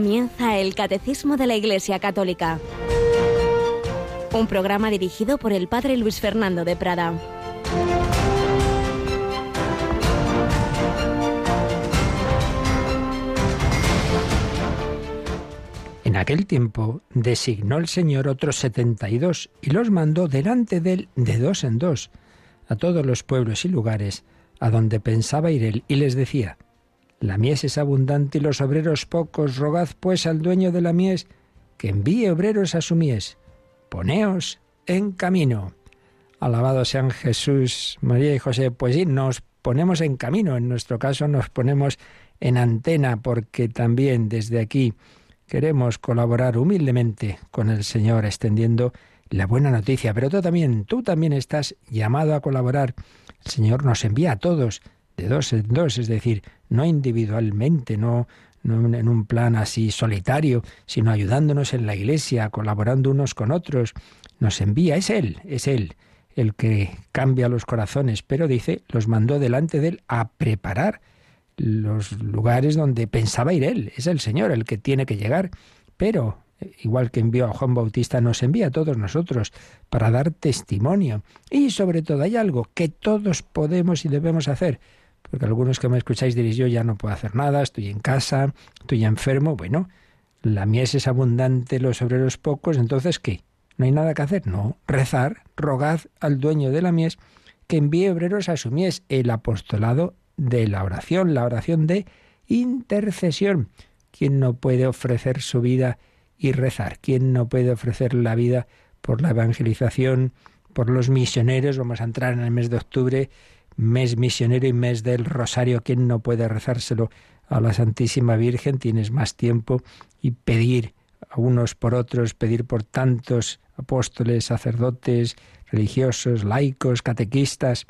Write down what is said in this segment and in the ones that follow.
Comienza el Catecismo de la Iglesia Católica, un programa dirigido por el Padre Luis Fernando de Prada. En aquel tiempo designó el Señor otros setenta y dos y los mandó delante de él de dos en dos a todos los pueblos y lugares a donde pensaba ir él y les decía, la mies es abundante y los obreros pocos, rogad pues al dueño de la mies que envíe obreros a su mies. Poneos en camino. Alabado sean Jesús, María y José. Pues sí, nos ponemos en camino. En nuestro caso nos ponemos en antena porque también desde aquí queremos colaborar humildemente con el Señor extendiendo la buena noticia, pero tú también, tú también estás llamado a colaborar. El Señor nos envía a todos de dos en dos, es decir, no individualmente, no, no en un plan así solitario, sino ayudándonos en la iglesia, colaborando unos con otros. Nos envía, es Él, es Él el que cambia los corazones, pero dice, los mandó delante de Él a preparar los lugares donde pensaba ir él. Es el Señor el que tiene que llegar. Pero, igual que envió a Juan Bautista, nos envía a todos nosotros para dar testimonio. Y sobre todo hay algo que todos podemos y debemos hacer. Porque algunos que me escucháis diréis, yo ya no puedo hacer nada, estoy en casa, estoy enfermo. Bueno, la mies es abundante, los obreros pocos, entonces ¿qué? ¿No hay nada que hacer? No, rezar, rogad al dueño de la mies que envíe obreros a su mies. El apostolado de la oración, la oración de intercesión. ¿Quién no puede ofrecer su vida y rezar? ¿Quién no puede ofrecer la vida por la evangelización, por los misioneros? Vamos a entrar en el mes de octubre, mes misionero y mes del rosario. ¿Quién no puede rezárselo a la Santísima Virgen? Tienes más tiempo y pedir a unos por otros, pedir por tantos apóstoles, sacerdotes, religiosos, laicos, catequistas,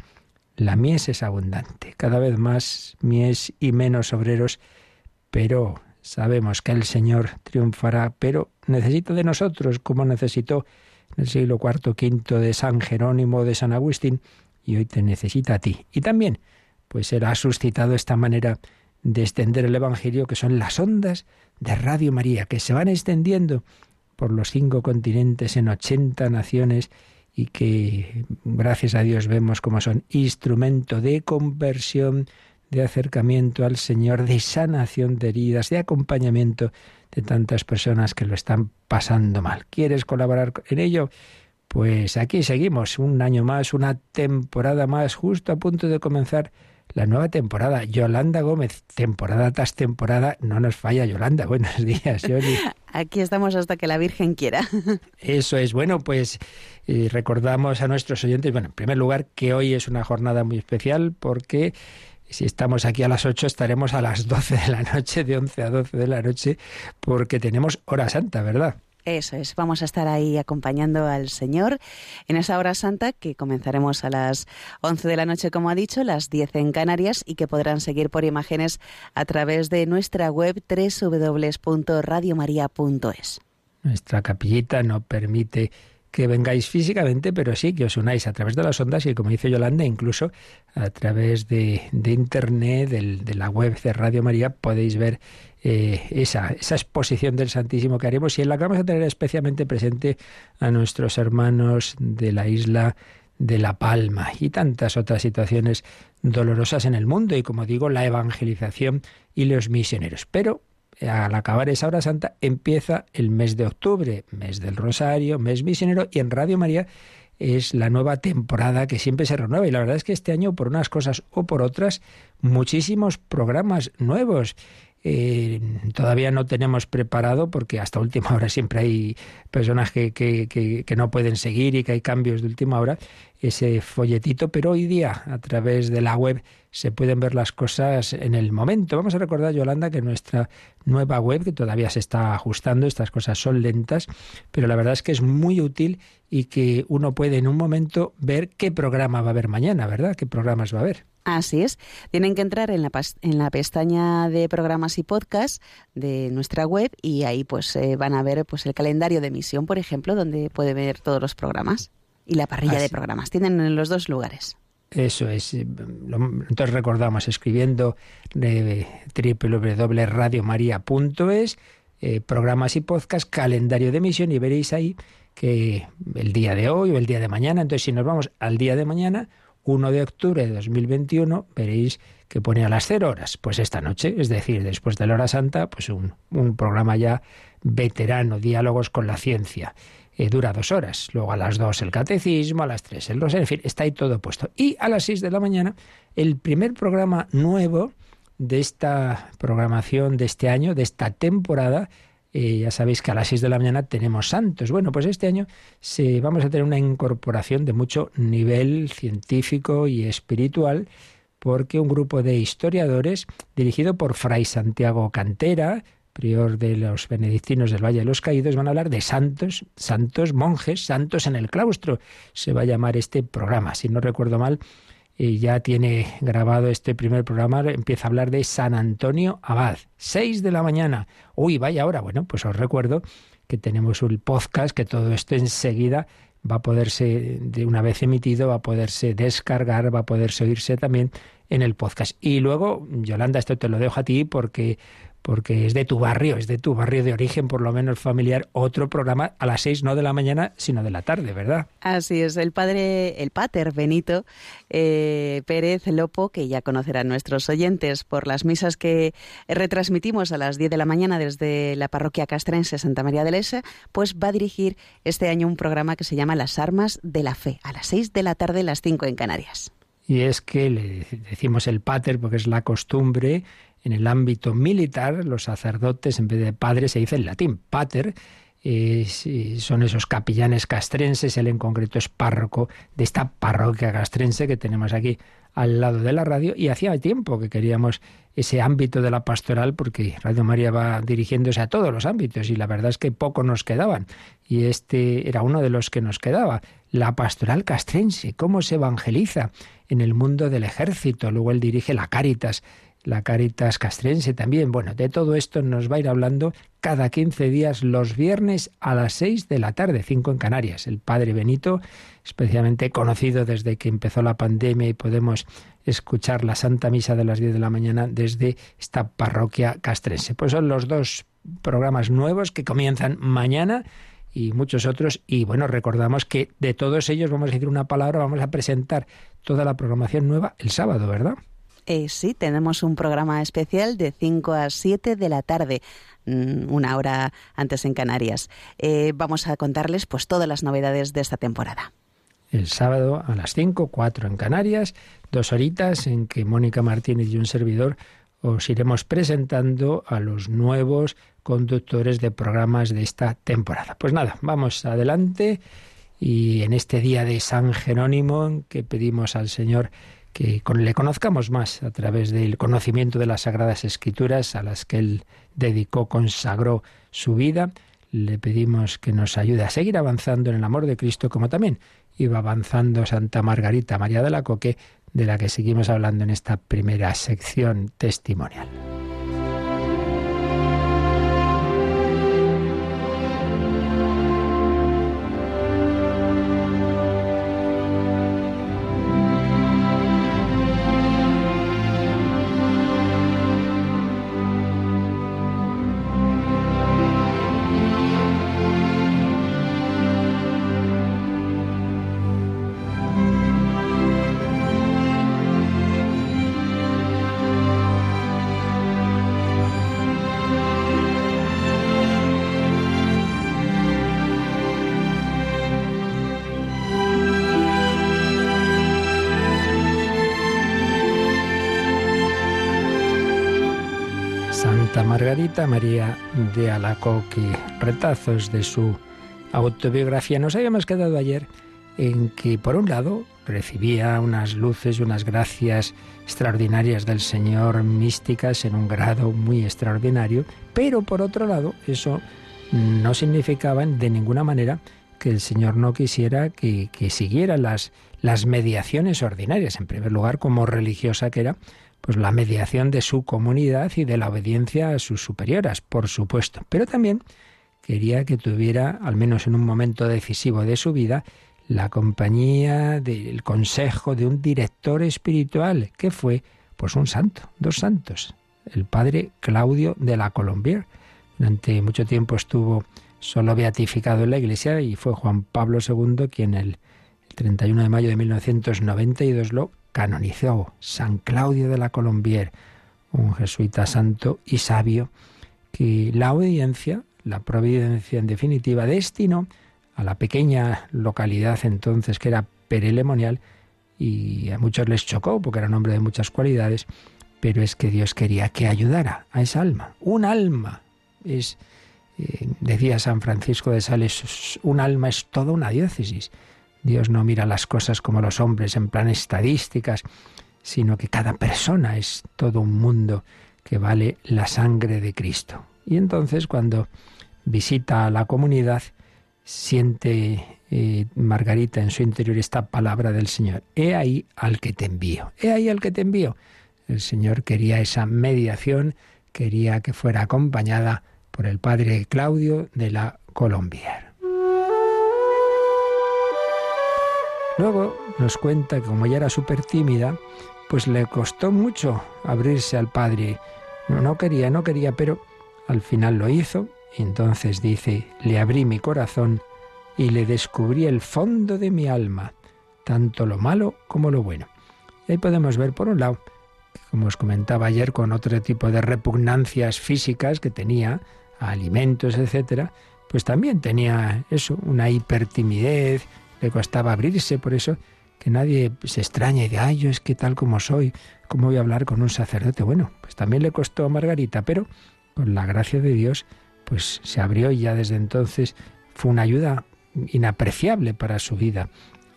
la mies es abundante, cada vez más mies y menos obreros, pero sabemos que el Señor triunfará, pero necesita de nosotros, como necesitó en el siglo IV, V de San Jerónimo, de San Agustín, y hoy te necesita a ti. Y también, pues Él ha suscitado esta manera de extender el Evangelio, que son las ondas de Radio María, que se van extendiendo por los cinco continentes en ochenta naciones y que gracias a Dios vemos como son instrumento de conversión, de acercamiento al Señor, de sanación de heridas, de acompañamiento de tantas personas que lo están pasando mal. ¿Quieres colaborar en ello? Pues aquí seguimos, un año más, una temporada más, justo a punto de comenzar la nueva temporada. Yolanda Gómez, temporada tras temporada, no nos falla Yolanda. Buenos días, Yoli. Aquí estamos hasta que la Virgen quiera. Eso es. Bueno, pues eh, recordamos a nuestros oyentes, bueno, en primer lugar, que hoy es una jornada muy especial porque si estamos aquí a las 8 estaremos a las 12 de la noche, de 11 a 12 de la noche, porque tenemos hora santa, ¿verdad? Eso es, vamos a estar ahí acompañando al Señor en esa hora santa que comenzaremos a las 11 de la noche, como ha dicho, las 10 en Canarias y que podrán seguir por imágenes a través de nuestra web www.radiomaria.es. Nuestra capillita no permite que vengáis físicamente, pero sí que os unáis a través de las ondas y, como dice Yolanda, incluso a través de, Internet, de la web de Radio María, podéis ver eh, esa, esa exposición del Santísimo que haremos. Y en la que vamos a tener especialmente presente a nuestros hermanos de la isla de La Palma y tantas otras situaciones dolorosas en el mundo y como digo la evangelización y los misioneros. Pero al acabar esa hora santa empieza el mes de octubre, mes del Rosario, mes misionero y en Radio María es la nueva temporada que siempre se renueva. Y la verdad es que este año por unas cosas o por otras muchísimos programas nuevos eh, todavía no tenemos preparado, porque hasta última hora siempre hay personas que, que, que, no pueden seguir y que hay cambios de última hora, ese folletito, pero hoy día a través de la web se pueden ver las cosas en el momento. Vamos a recordar, Yolanda, que nuestra nueva web, que todavía se está ajustando, estas cosas son lentas, pero la verdad es que es muy útil y que uno puede en un momento ver qué programa va a haber mañana, ¿verdad? ¿Qué programas va a haber? Así es. Tienen que entrar en la, en la pestaña de programas y podcast de nuestra web y ahí pues eh, van a ver pues el calendario de emisión, por ejemplo, donde puede ver todos los programas y la parrilla de programas. Tienen en los dos lugares. Eso es. Eh, entonces recordamos escribiendo de www.radiomaria.es eh, programas y podcast, calendario de emisión y veréis ahí que el día de hoy o el día de mañana, entonces si nos vamos al día de mañana, 1 de octubre de 2021, veréis que pone a las cero horas, pues esta noche, es decir, después de la hora santa, pues un, programa ya veterano, diálogos con la ciencia. Eh, dura dos horas. Luego a las dos el catecismo, a las tres el rosario, en fin, está ahí todo puesto. Y a las seis de la mañana, el primer programa nuevo de esta programación de este año, de esta temporada, eh, ya sabéis que a las 6 de la mañana tenemos santos. Bueno, pues este año se, vamos a tener una incorporación de mucho nivel científico y espiritual, porque un grupo de historiadores, dirigido por Fray Santiago Cantera, prior de los benedictinos del Valle de los Caídos, van a hablar de santos, santos, monjes, santos en el claustro. Se va a llamar este programa. Si no recuerdo mal, y ya tiene grabado este primer programa, empieza a hablar de San Antonio Abad. 6 de la mañana. Uy, vaya hora. Bueno, pues os recuerdo que tenemos un podcast, que todo esto enseguida va a poderse, de una vez emitido, va a poderse descargar, va a poderse oírse también en el podcast. Y luego, Yolanda, esto te lo dejo a ti porque porque es de tu barrio, es de tu barrio de origen, por lo menos familiar, otro programa a las seis, no de la mañana, sino de la tarde, ¿verdad? Así es, el padre, el pater Benito eh, Pérez Lopo, que ya conocerán nuestros oyentes por las misas que retransmitimos a las diez de la mañana desde la parroquia castrense Santa María de Lesa, pues va a dirigir este año un programa que se llama Las Armas de la Fe, a las seis de la tarde, las cinco en Canarias. Y es que le decimos el pater porque es la costumbre en el ámbito militar, los sacerdotes, en vez de padre, se dice en latín pater, son esos capellanes castrenses, él en concreto es párroco de esta parroquia castrense que tenemos aquí al lado de la radio y hacía tiempo que queríamos ese ámbito de la pastoral porque Radio María va dirigiéndose a todos los ámbitos y la verdad es que poco nos quedaban y este era uno de los que nos quedaba, la pastoral castrense, cómo se evangeliza en el mundo del ejército, luego él dirige la Cáritas la Caritas Castrense también. Bueno, de todo esto nos va a ir hablando cada 15 días los viernes a las 6 de la tarde, 5 en Canarias. El Padre Benito, especialmente conocido desde que empezó la pandemia y podemos escuchar la Santa Misa de las 10 de la mañana desde esta parroquia castrense. Pues son los dos programas nuevos que comienzan mañana y muchos otros. Y bueno, recordamos que de todos ellos vamos a decir una palabra, vamos a presentar toda la programación nueva el sábado, ¿verdad? Eh, sí, tenemos un programa especial de 5 a 7 de la tarde mm, una hora antes en Canarias. Eh, vamos a contarles pues todas las novedades de esta temporada. El sábado a las 5, 4 en Canarias, dos horitas en que Mónica Martínez y un servidor os iremos presentando a los nuevos conductores de programas de esta temporada. Pues nada, vamos adelante y en este día de San Jerónimo que pedimos al Señor que le conozcamos más a través del conocimiento de las Sagradas Escrituras a las que él dedicó, consagró su vida. Le pedimos que nos ayude a seguir avanzando en el amor de Cristo, como también iba avanzando Santa Margarita María de la Coque, de la que seguimos hablando en esta primera sección testimonial. María de Alacoque, retazos de su autobiografía. Nos habíamos quedado ayer en que, por un lado, recibía unas luces, unas gracias extraordinarias del Señor, místicas en un grado muy extraordinario, pero por otro lado, eso no significaba de ninguna manera que el Señor no quisiera que, siguiera las mediaciones ordinarias, en primer lugar como religiosa que era, pues la mediación de su comunidad y de la obediencia a sus superioras, por supuesto. Pero también quería que tuviera, al menos en un momento decisivo de su vida, la compañía del consejo de un director espiritual, que fue pues un santo, dos santos, el padre Claudio de la Colombier, Durante mucho tiempo estuvo solo beatificado en la Iglesia y fue Juan Pablo II quien el 31 de mayo de 1992 lo canonizó. San Claudio de la Colombier, un jesuita santo y sabio, que la audiencia, la providencia en definitiva, destinó a la pequeña localidad entonces que era Perelemonial, y a muchos les chocó porque era un hombre de muchas cualidades, pero es que Dios quería que ayudara a esa alma. Un alma es, eh, decía San Francisco de Sales, un alma es toda una diócesis. Dios no mira las cosas como los hombres en plan estadísticas, sino que cada persona es todo un mundo que vale la sangre de Cristo. Y entonces cuando visita a la comunidad, siente eh, Margarita en su interior esta palabra del Señor. He ahí al que te envío. He ahí al que te envío. El Señor quería esa mediación, quería que fuera acompañada por el padre Claudio de la Colombier. Luego nos cuenta que como ella era súper tímida, pues le costó mucho abrirse al padre. No, no quería, no quería, pero al final lo hizo. Y entonces dice, le abrí mi corazón y le descubrí el fondo de mi alma, tanto lo malo como lo bueno. Y ahí podemos ver, por un lado, como os comentaba ayer, con otro tipo de repugnancias físicas que tenía alimentos, etcétera, pues también tenía eso, una hipertimidez, le costaba abrirse, por eso que nadie se extrañe de, ay, yo es que tal como soy, ¿cómo voy a hablar con un sacerdote? Bueno, pues también le costó a Margarita, pero con la gracia de Dios, pues se abrió y ya desde entonces fue una ayuda inapreciable para su vida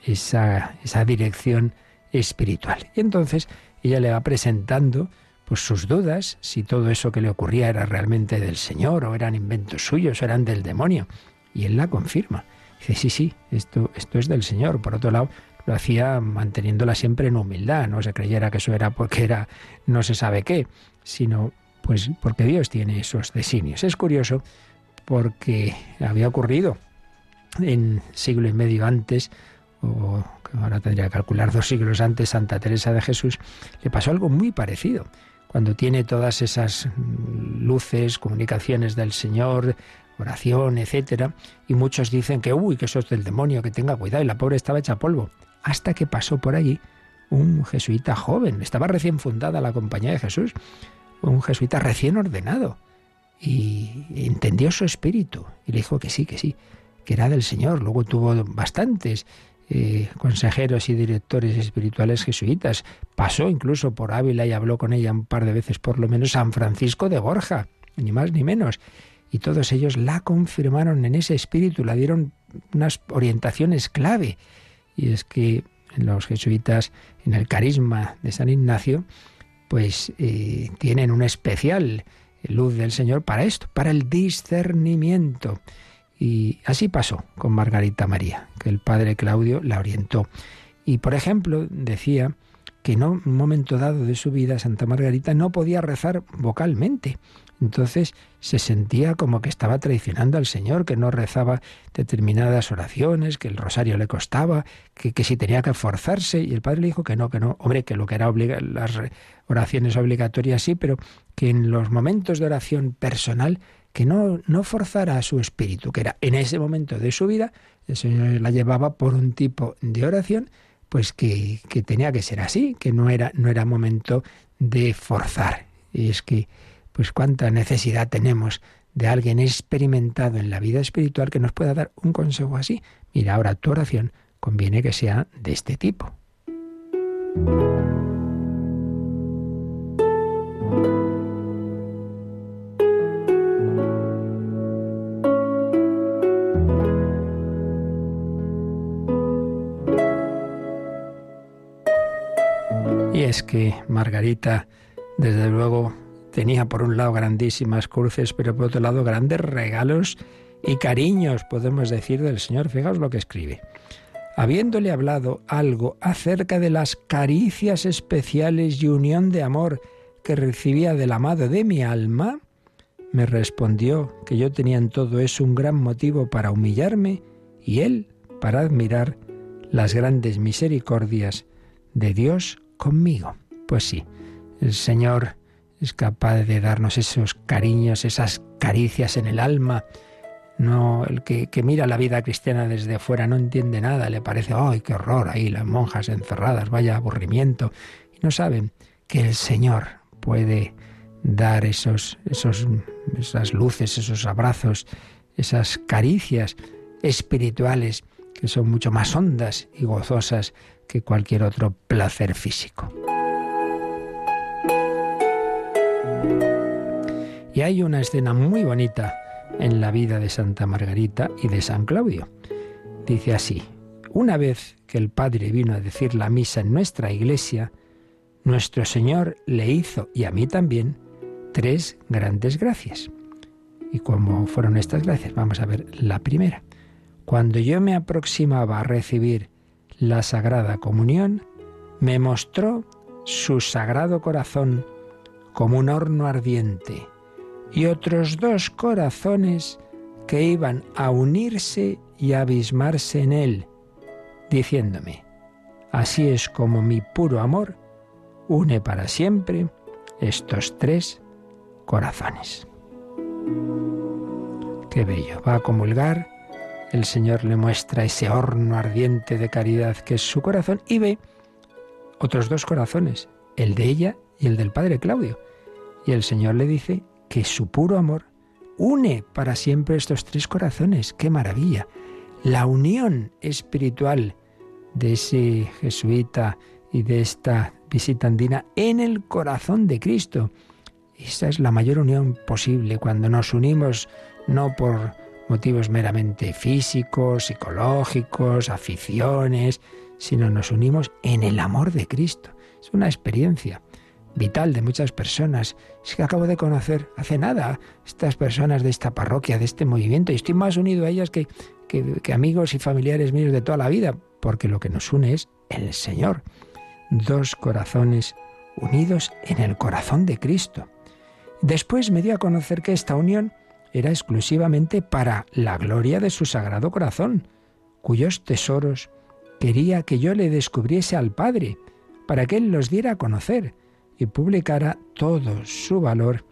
esa, esa dirección espiritual. Y entonces ella le va presentando pues sus dudas, si todo eso que le ocurría era realmente del Señor, o eran inventos suyos, o eran del demonio. Y él la confirma. Dice, sí, sí, esto, esto es del Señor. Por otro lado, lo hacía manteniéndola siempre en humildad, no se creyera que eso era porque era no se sabe qué, sino pues porque Dios tiene esos designios. Es curioso porque había ocurrido en siglo y medio antes, o ahora tendría que calcular dos siglos antes, Santa Teresa de Jesús, le pasó algo muy parecido. Cuando tiene todas esas luces, comunicaciones del Señor, oración, etcétera, y muchos dicen que uy, que eso es del demonio, que tenga cuidado, y la pobre estaba hecha polvo. Hasta que pasó por allí un jesuita joven, estaba recién fundada la Compañía de Jesús, un jesuita recién ordenado, y entendió su espíritu, y le dijo que sí, que sí, que era del Señor. Luego tuvo bastantes eh, consejeros y directores espirituales jesuitas. Pasó incluso por Ávila y habló con ella un par de veces, por lo menos, San Francisco de Borja, ni más ni menos. Y todos ellos la confirmaron en ese espíritu, la dieron unas orientaciones clave. Y es que los jesuitas, en el carisma de San Ignacio, pues eh, tienen una especial luz del Señor para esto, para el discernimiento. Y así pasó con Margarita María, que el padre Claudio la orientó. Y por ejemplo, decía que en un momento dado de su vida Santa Margarita no podía rezar vocalmente. Entonces se sentía como que estaba traicionando al Señor, que no rezaba determinadas oraciones, que el rosario le costaba, que, que si tenía que forzarse. Y el padre le dijo que no, que no. Hombre, que lo que era las oraciones obligatorias sí, pero que en los momentos de oración personal que no, no forzara a su espíritu, que era en ese momento de su vida, el Señor la llevaba por un tipo de oración, pues que, que tenía que ser así, que no era, no era momento de forzar. Y es que, pues cuánta necesidad tenemos de alguien experimentado en la vida espiritual que nos pueda dar un consejo así. Mira, ahora tu oración conviene que sea de este tipo. es que Margarita, desde luego, tenía por un lado grandísimas cruces, pero por otro lado grandes regalos y cariños, podemos decir, del Señor. Fijaos lo que escribe. Habiéndole hablado algo acerca de las caricias especiales y unión de amor que recibía del amado de mi alma, me respondió que yo tenía en todo eso un gran motivo para humillarme y él para admirar las grandes misericordias de Dios conmigo. Pues sí, el Señor es capaz de darnos esos cariños, esas caricias en el alma. No, el que, mira la vida cristiana desde fuera no entiende nada, le parece, ¡ay, qué horror! Ahí las monjas encerradas, vaya aburrimiento. Y no saben que el Señor puede dar esos, esos, esas luces, esos abrazos, esas caricias espirituales que son mucho más hondas y gozosas que cualquier otro placer físico. Hay una escena muy bonita en la vida de Santa Margarita y de San Claudio. Dice así, una vez que el Padre vino a decir la misa en nuestra iglesia, nuestro Señor le hizo, y a mí también, tres grandes gracias. ¿Y cómo fueron estas gracias? Vamos a ver la primera. Cuando yo me aproximaba a recibir la Sagrada Comunión, me mostró su sagrado corazón como un horno ardiente y otros dos corazones que iban a unirse y abismarse en él, diciéndome, así es como mi puro amor une para siempre estos tres corazones. Qué bello. Va a comulgar, el Señor le muestra ese horno ardiente de caridad que es su corazón y ve otros dos corazones, el de ella y el del Padre Claudio. Y el Señor le dice que su puro amor une para siempre estos tres corazones. ¡Qué maravilla! La unión espiritual de ese jesuita y de esta visita andina en el corazón de Cristo. Esa es la mayor unión posible cuando nos unimos no por motivos meramente físicos, psicológicos, aficiones, sino nos unimos en el amor de Cristo. Es una experiencia vital de muchas personas. Es que acabo de conocer hace nada estas personas de esta parroquia, de este movimiento, y estoy más unido a ellas que, que amigos y familiares míos de toda la vida, porque lo que nos une es el Señor dos corazones unidos en el corazón de Cristo. Después me dio a conocer que esta unión era exclusivamente para la gloria de su sagrado corazón, cuyos tesoros quería que yo le descubriese al Padre, para que Él los diera a conocer publicara todo su valor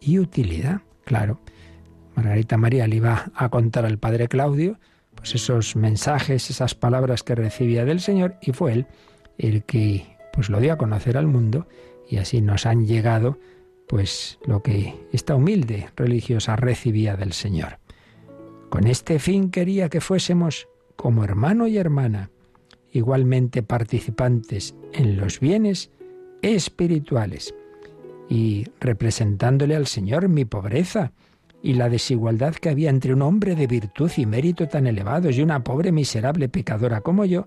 y utilidad. Claro, Margarita María le iba a contar al Padre Claudio pues esos mensajes, esas palabras que recibía del Señor, y fue Él el que pues lo dio a conocer al mundo y así nos han llegado pues lo que esta humilde religiosa recibía del Señor. Con este fin quería que fuésemos como hermano y hermana, igualmente participantes en los bienes espirituales y representándole al Señor mi pobreza y la desigualdad que había entre un hombre de virtud y mérito tan elevados y una pobre miserable pecadora como yo,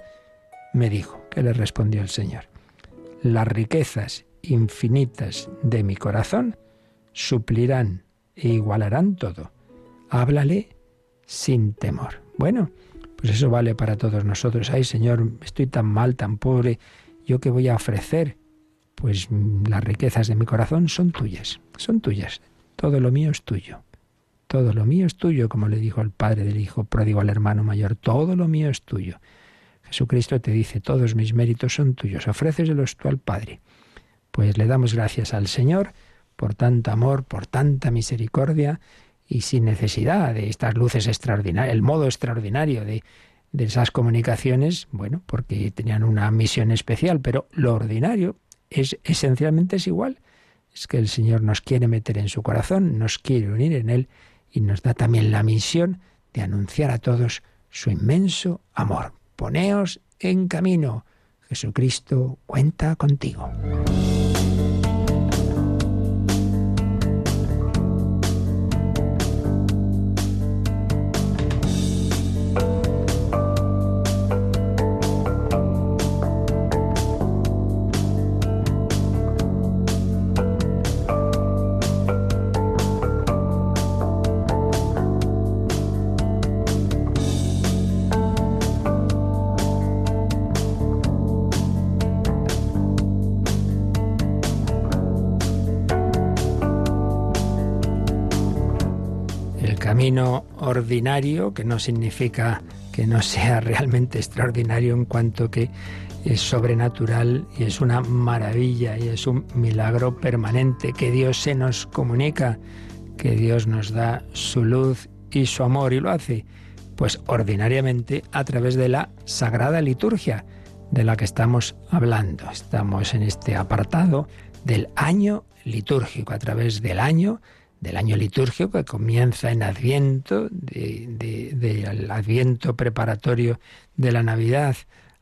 me dijo, que le respondió el Señor, las riquezas infinitas de mi corazón suplirán e igualarán todo. Háblale sin temor. Bueno, pues eso vale para todos nosotros. Ay, Señor, estoy tan mal, tan pobre, ¿yo qué voy a ofrecer? Pues las riquezas de mi corazón son tuyas, son tuyas. Todo lo mío es tuyo. Todo lo mío es tuyo, como le dijo el padre del hijo pródigo al hermano mayor. Todo lo mío es tuyo. Jesucristo te dice, todos mis méritos son tuyos, ofréceselos tú al Padre. Pues le damos gracias al Señor por tanto amor, por tanta misericordia y sin necesidad de estas luces extraordinarias, el modo extraordinario de esas comunicaciones, bueno, porque tenían una misión especial, pero lo ordinario es esencialmente es igual. Es que el Señor nos quiere meter en su corazón, nos quiere unir en él y nos da también la misión de anunciar a todos su inmenso amor. Poneos en camino. Jesucristo cuenta contigo. Que no significa que no sea realmente extraordinario en cuanto que es sobrenatural y es una maravilla y es un milagro permanente que Dios se nos comunica, que Dios nos da su luz y su amor y lo hace pues ordinariamente a través de la sagrada liturgia de la que estamos hablando. Estamos en este apartado del año litúrgico, a través del año, del año litúrgico que comienza en Adviento, del Adviento preparatorio de la Navidad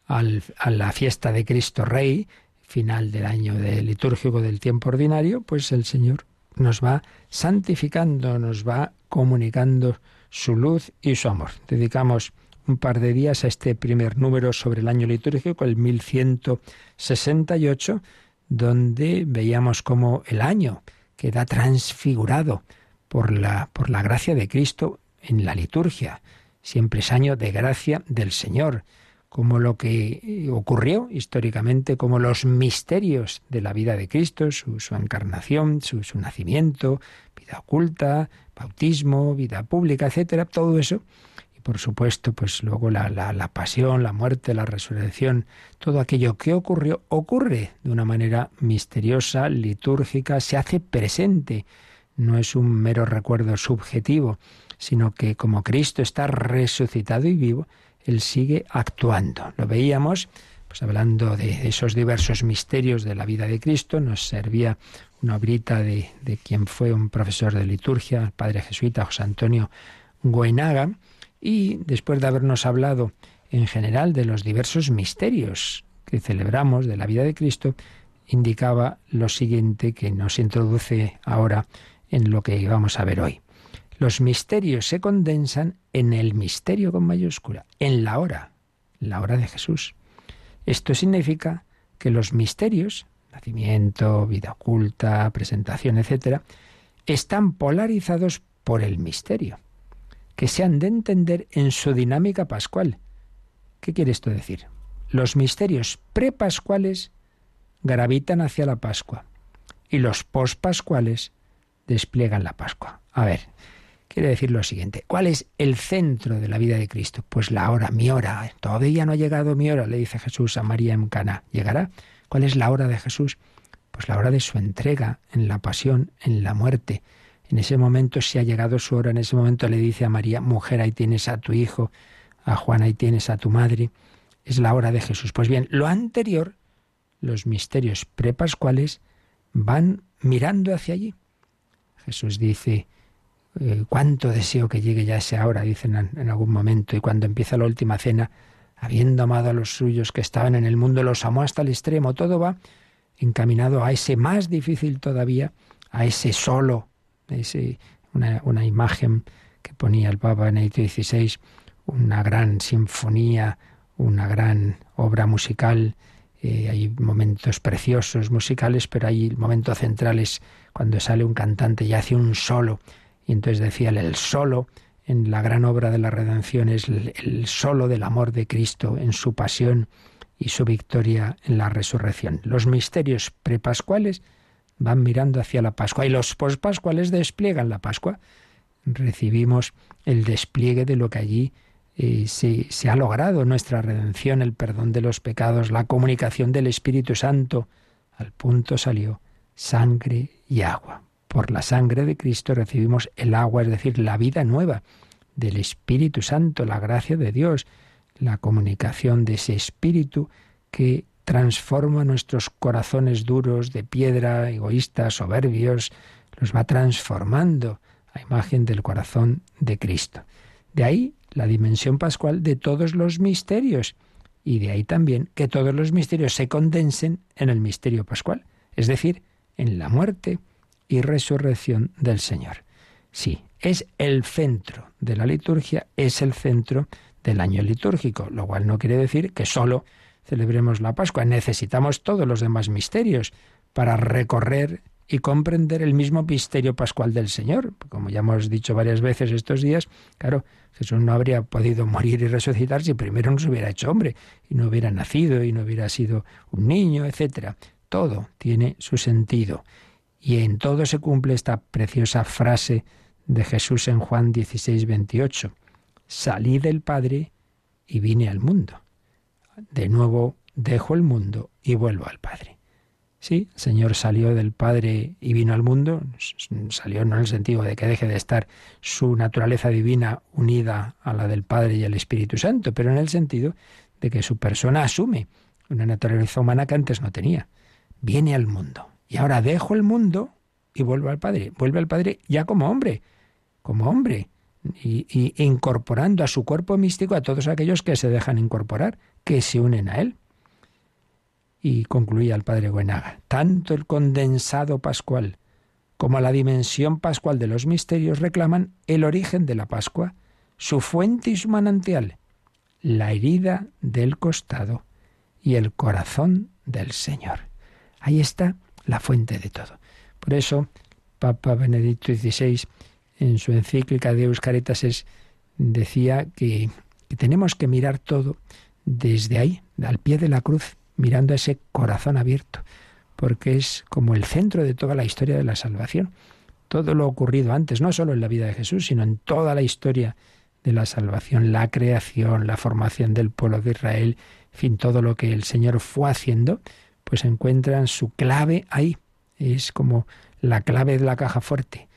a la fiesta de Cristo Rey, final del año de litúrgico del tiempo ordinario, pues el Señor nos va santificando, nos va comunicando su luz y su amor. Dedicamos un par de días a este primer número sobre el año litúrgico, el 1168, donde veíamos cómo el año queda transfigurado por la, por la gracia de Cristo en la liturgia. Siempre es año de gracia del Señor, como lo que ocurrió históricamente, como los misterios de la vida de Cristo, su, encarnación, su, su nacimiento, vida oculta, bautismo, vida pública, etcétera, todo eso. Por supuesto, pues luego la, la, la, pasión, la muerte, la resurrección, todo aquello que ocurrió, ocurre de una manera misteriosa, litúrgica, se hace presente. No es un mero recuerdo subjetivo, sino que como Cristo está resucitado y vivo, Él sigue actuando. Lo veíamos pues hablando de esos diversos misterios de la vida de Cristo, nos servía una obrita de, de quien fue un profesor de liturgia, el padre jesuita José Antonio Goenaga, y después de habernos hablado en general de los diversos misterios que celebramos de la vida de Cristo, indicaba lo siguiente que nos introduce ahora en lo que vamos a ver hoy. Los misterios se condensan en el misterio con mayúscula, en la hora, la hora de Jesús. Esto significa que los misterios nacimiento, vida oculta, presentación, etc., están polarizados por el misterio, que se han de entender en su dinámica pascual. ¿Qué quiere esto decir? Los misterios prepascuales gravitan hacia la Pascua y los pospascuales despliegan la Pascua. A ver, quiere decir lo siguiente. ¿Cuál es el centro de la vida de Cristo? Pues la hora, mi hora. Todavía no ha llegado mi hora, le dice Jesús a María en Cana. ¿Llegará? ¿Cuál es la hora de Jesús? Pues la hora de su entrega, en la pasión, en la muerte. En ese momento, si ha llegado su hora, en ese momento le dice a María, mujer, ahí tienes a tu hijo, a Juan, ahí tienes a tu madre. Es la hora de Jesús. Pues bien, lo anterior, los misterios prepascuales, van mirando hacia allí. Jesús dice, eh, cuánto deseo que llegue ya esa hora, dicen en algún momento, y cuando empieza la última cena, habiendo amado a los suyos que estaban en el mundo, los amó hasta el extremo. Todo va encaminado a ese más difícil todavía, a ese solo, una, una imagen que ponía el Papa Benedicto XVI, una gran sinfonía, una gran obra musical. Eh, hay momentos preciosos musicales, pero hay el momento central es cuando sale un cantante y hace un solo. Y entonces decía el solo en la gran obra de la redención es el, solo del amor de Cristo en su pasión y su victoria en la resurrección. Los misterios prepascuales van mirando hacia la Pascua y los pospascuales despliegan la Pascua. Recibimos el despliegue de lo que allí eh, se, se ha logrado, nuestra redención, el perdón de los pecados, la comunicación del Espíritu Santo. Al punto salió sangre y agua. Por la sangre de Cristo recibimos el agua, es decir, la vida nueva del Espíritu Santo, la gracia de Dios, la comunicación de ese Espíritu que transforma nuestros corazones duros de piedra, egoístas, soberbios, los va transformando a imagen del corazón de Cristo. De ahí la dimensión pascual de todos los misterios y de ahí también que todos los misterios se condensen en el misterio pascual, es decir, en la muerte, y resurrección del Señor. Sí, es el centro de la liturgia, es el centro del año litúrgico, lo cual no quiere decir que solo celebremos la Pascua. Necesitamos todos los demás misterios para recorrer y comprender el mismo misterio pascual del Señor. Como ya hemos dicho varias veces estos días, claro, Jesús no habría podido morir y resucitar si primero no se hubiera hecho hombre y no hubiera nacido y no hubiera sido un niño, etcétera. Todo tiene su sentido. Y en todo se cumple esta preciosa frase de Jesús en Juan 16, 28. Salí del Padre y vine al mundo. De nuevo dejo el mundo y vuelvo al Padre. Sí, el Señor salió del Padre y vino al mundo, salió no en el sentido de que deje de estar su naturaleza divina unida a la del Padre y el Espíritu Santo, pero en el sentido de que su persona asume una naturaleza humana que antes no tenía. Viene al mundo. Y ahora dejo el mundo y vuelvo al Padre. Vuelve al Padre ya como hombre, como hombre, y, incorporando a su cuerpo místico a todos aquellos que se dejan incorporar, que se unen a Él. Y concluía el Padre Buenaga, tanto el condensado pascual como la dimensión pascual de los misterios reclaman el origen de la Pascua, su fuente y su manantial, la herida del costado y el corazón del Señor. Ahí está la fuente de todo. Por eso, Papa Benedicto XVI, en su encíclica de Caritas, decía que, que tenemos que mirar todo desde ahí, al pie de la cruz, mirando ese corazón abierto, porque es como el centro de toda la historia de la salvación. Todo lo ocurrido antes, no solo en la vida de Jesús, sino en toda la historia de la salvación, la creación, la formación del pueblo de Israel, en fin, todo lo que el Señor fue haciendo, pues encuentran su clave ahí. Es como la clave de la caja fuerte.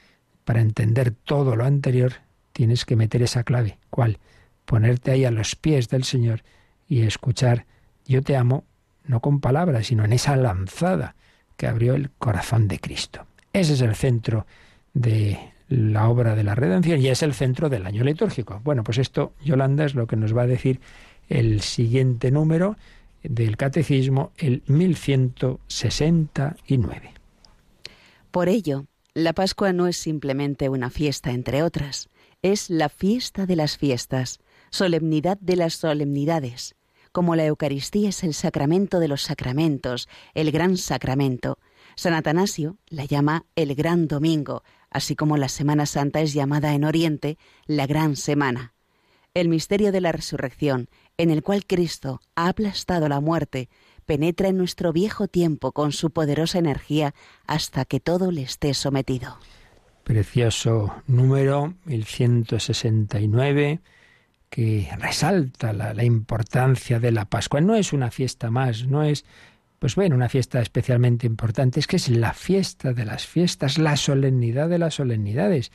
Para entender todo lo anterior, tienes que meter esa clave. ¿Cuál? Ponerte ahí a los pies del Señor y escuchar, yo te amo, no con palabras, sino en esa lanzada que abrió el corazón de Cristo. Ese es el centro de la obra de la redención y es el centro del año litúrgico. Bueno, pues esto, Yolanda, es lo que nos va a decir el siguiente número del Catecismo, el 1169. Por ello, la Pascua no es simplemente una fiesta entre otras, es la fiesta de las fiestas, solemnidad de las solemnidades, como la Eucaristía es el sacramento de los sacramentos, el gran sacramento. San Atanasio la llama el gran domingo, así como la Semana Santa es llamada en Oriente la Gran Semana. El misterio de la resurrección, en el cual Cristo ha aplastado la muerte, penetra en nuestro viejo tiempo con su poderosa energía hasta que todo le esté sometido. Precioso número 1169 que resalta la, la, importancia de la Pascua. No es una fiesta más, no es pues bueno, una fiesta especialmente importante es que es la fiesta de las fiestas, la solemnidad de las solemnidades.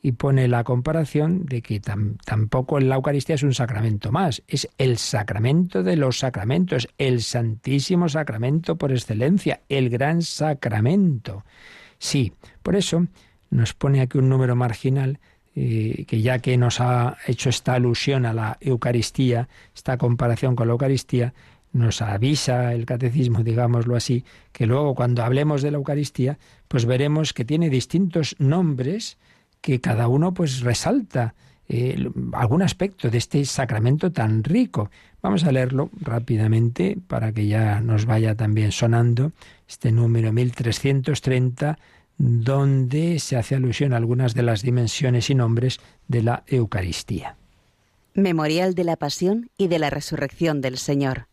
Y pone la comparación de que tampoco la Eucaristía es un sacramento más, es el sacramento de los sacramentos, el santísimo sacramento por excelencia, el gran sacramento. Sí, por eso nos pone aquí un número marginal eh, que ya que nos ha hecho esta alusión a la Eucaristía, esta comparación con la Eucaristía, nos avisa el catecismo, digámoslo así, que luego cuando hablemos de la Eucaristía, pues veremos que tiene distintos nombres que cada uno pues resalta eh, algún aspecto de este sacramento tan rico. Vamos a leerlo rápidamente para que ya nos vaya también sonando este número 1330 donde se hace alusión a algunas de las dimensiones y nombres de la Eucaristía. Memorial de la Pasión y de la Resurrección del Señor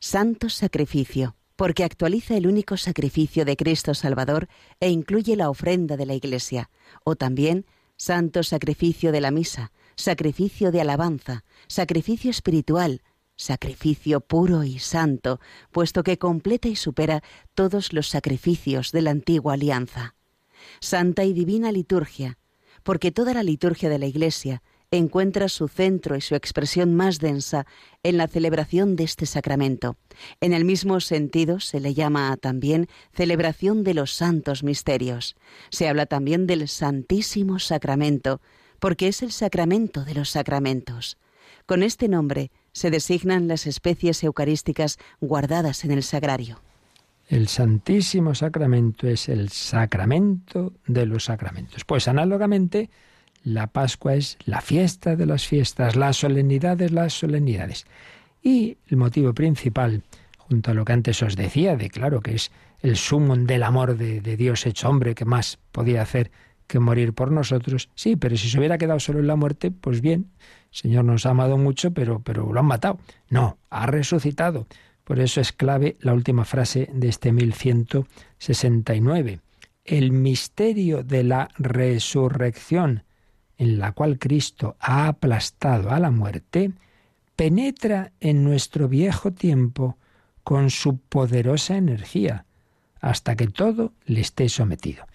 santo sacrificio, porque actualiza el único sacrificio de Cristo Salvador e incluye la ofrenda de la Iglesia, o también santo sacrificio de la misa, sacrificio de alabanza, sacrificio espiritual, sacrificio puro y santo, puesto que completa y supera todos los sacrificios de la antigua alianza. Santa y divina liturgia, porque toda la liturgia de la Iglesia encuentra su centro y su expresión más densa en la celebración de este sacramento. En el mismo sentido se le llama también celebración de los santos misterios. Se habla también del Santísimo Sacramento, porque es el sacramento de los sacramentos. Con este nombre se designan las especies eucarísticas guardadas en el sagrario. El Santísimo Sacramento es el sacramento de los sacramentos. Pues análogamente, la Pascua es la fiesta de las fiestas, la solemnidad de las solemnidades. Y el motivo principal, junto a lo que antes os decía, de claro que es el sumo del amor de, Dios hecho hombre, que más podía hacer que morir por nosotros. Sí, pero si se hubiera quedado solo en la muerte, pues bien, el Señor nos ha amado mucho, pero, pero lo han matado. No, ha resucitado. Por eso es clave la última frase de este 1169. El misterio de la resurrección en la cual Cristo ha aplastado a la muerte, penetra en nuestro viejo tiempo con su poderosa energía, hasta que todo le esté sometido.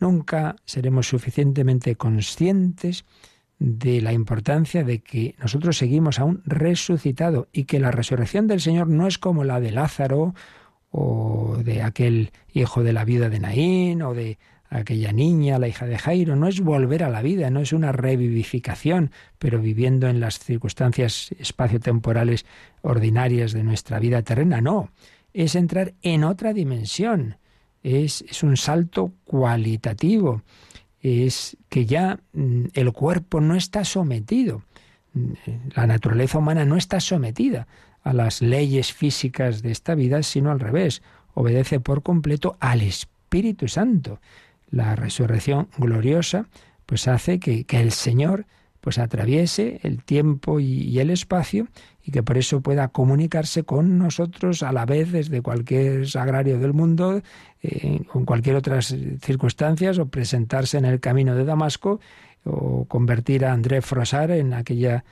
Nunca seremos suficientemente conscientes de la importancia de que nosotros seguimos a un resucitado y que la resurrección del Señor no es como la de Lázaro o de aquel hijo de la viuda de Naín o de aquella niña, la hija de Jairo, no es volver a la vida, no es una revivificación, pero viviendo en las circunstancias espaciotemporales ordinarias de nuestra vida terrena, no, es entrar en otra dimensión, es, es un salto cualitativo, es que ya mm, el cuerpo no está sometido, mm, la naturaleza humana no está sometida a las leyes físicas de esta vida, sino al revés, obedece por completo al Espíritu Santo. La resurrección gloriosa pues hace que, que el Señor pues atraviese el tiempo y, el espacio y que por eso pueda comunicarse con nosotros a la vez desde cualquier sagrario del mundo, eh, con cualquier otras circunstancias, o presentarse en el camino de Damasco, o convertir a André Frossard en aquella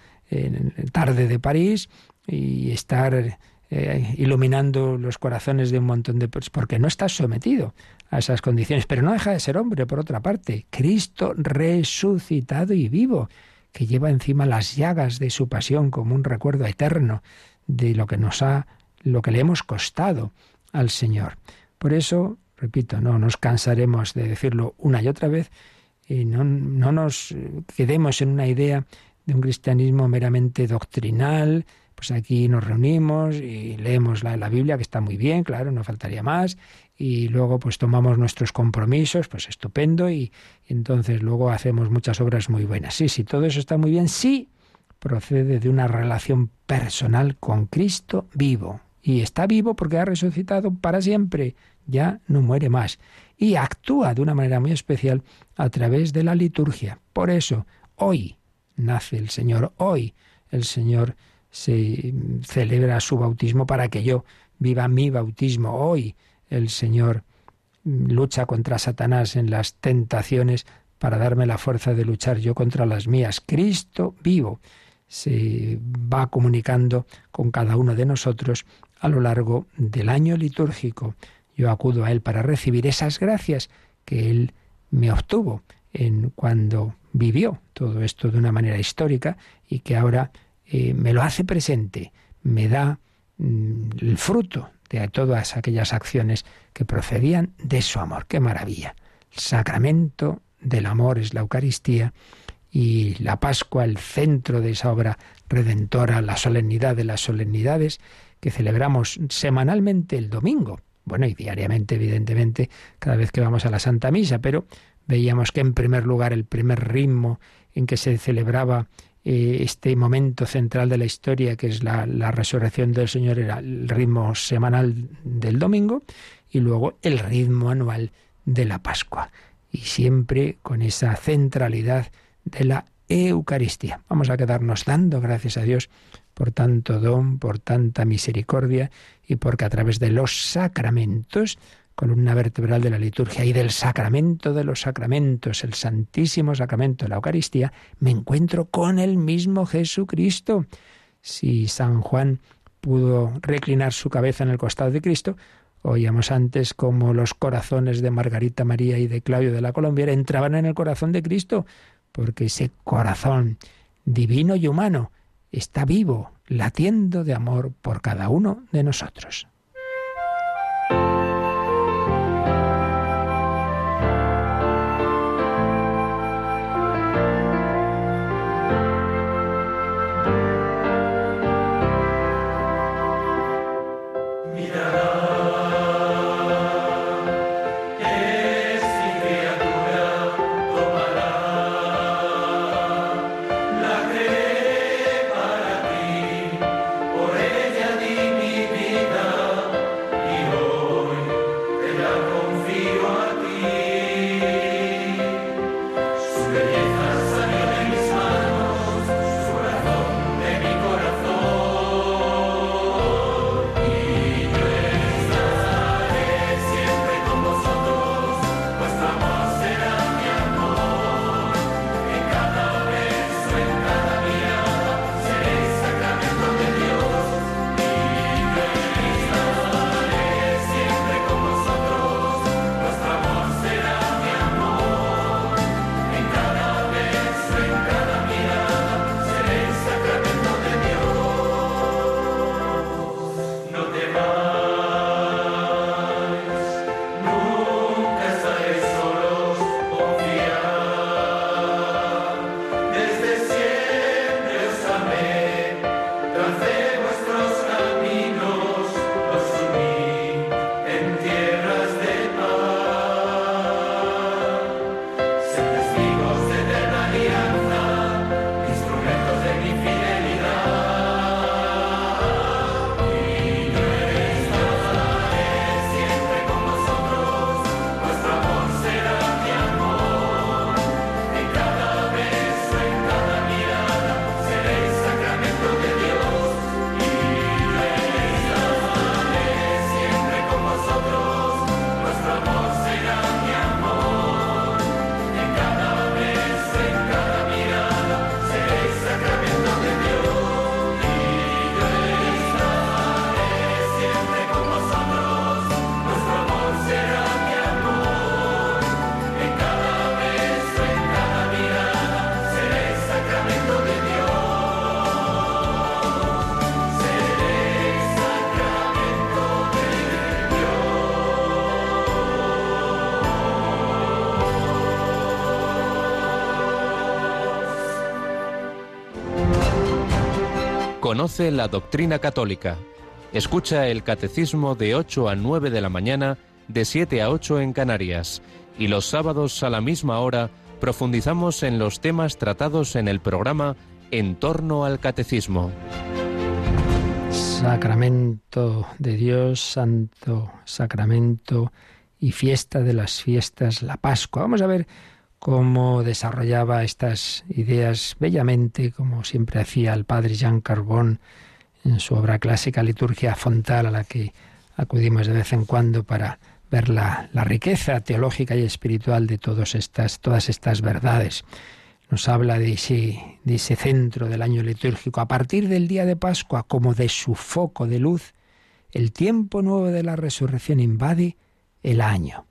tarde de París y estar eh, iluminando los corazones de un montón de personas, porque no está sometido a esas condiciones, pero no deja de ser hombre, por otra parte, Cristo resucitado y vivo que lleva encima las llagas de su pasión como un recuerdo eterno de lo que nos ha, lo que le hemos costado al Señor. Por eso, repito, no nos cansaremos de decirlo una y otra vez, y no, no nos quedemos en una idea de un cristianismo meramente doctrinal, pues aquí nos reunimos y leemos la, la, Biblia, que está muy bien, claro, no faltaría más, y luego pues tomamos nuestros compromisos, pues estupendo, y, entonces luego hacemos muchas obras muy buenas. Sí, sí, todo eso está muy bien, sí procede de una relación personal con Cristo vivo. Y está vivo porque ha resucitado para siempre, ya no muere más. Y actúa de una manera muy especial a través de la liturgia. Por eso, hoy nace el Señor, hoy el Señor se celebra su bautismo para que yo viva mi bautismo hoy el Señor lucha contra Satanás en las tentaciones para darme la fuerza de luchar yo contra las mías. Cristo vivo se va comunicando con cada uno de nosotros a lo largo del año litúrgico. Yo acudo a Él para recibir esas gracias que Él me obtuvo en cuando vivió todo esto de una manera histórica y que ahora eh, me lo hace presente, me da mm, el fruto de todas aquellas acciones que procedían de su amor. ¡Qué maravilla! El sacramento del amor es la Eucaristía y la Pascua, el centro de esa obra redentora, la solemnidad de las solemnidades que celebramos semanalmente el domingo. Bueno, y diariamente, evidentemente, cada vez que vamos a la Santa Misa, pero veíamos que en primer lugar el primer ritmo en que se celebraba eh, este momento central de la historia, que es la, la, resurrección del Señor, era el ritmo semanal del domingo y luego el ritmo anual de la Pascua. Y siempre con esa centralidad de la Eucaristía. Vamos a quedarnos dando gracias a Dios por tanto don, por tanta misericordia y porque a través de los sacramentos columna vertebral de la liturgia y del sacramento de los sacramentos, el santísimo sacramento de la Eucaristía, me encuentro con el mismo Jesucristo. Si San Juan pudo reclinar su cabeza en el costado de Cristo, oíamos antes como los corazones de Margarita María y de Claudio de la Colombiera entraban en el corazón de Cristo, porque ese corazón divino y humano está vivo, latiendo de amor por cada uno de nosotros. Conoce la doctrina católica. Escucha el catecismo de 8 a 9 de la mañana, de 7 a 8 en Canarias. Y los sábados a la misma hora profundizamos en los temas tratados en el programa En torno al catecismo. Sacramento de Dios, Santo Sacramento y fiesta de las fiestas, la Pascua. Vamos a ver cómo desarrollaba estas ideas bellamente, como siempre hacía el padre Jean Carbón en su obra clásica Liturgia Fontal, a la que acudimos de vez en cuando para ver la, riqueza teológica y espiritual de todas estas, verdades. Nos habla de ese centro del año litúrgico. A partir del día de Pascua, como de su foco de luz, el tiempo nuevo de la resurrección invade el año.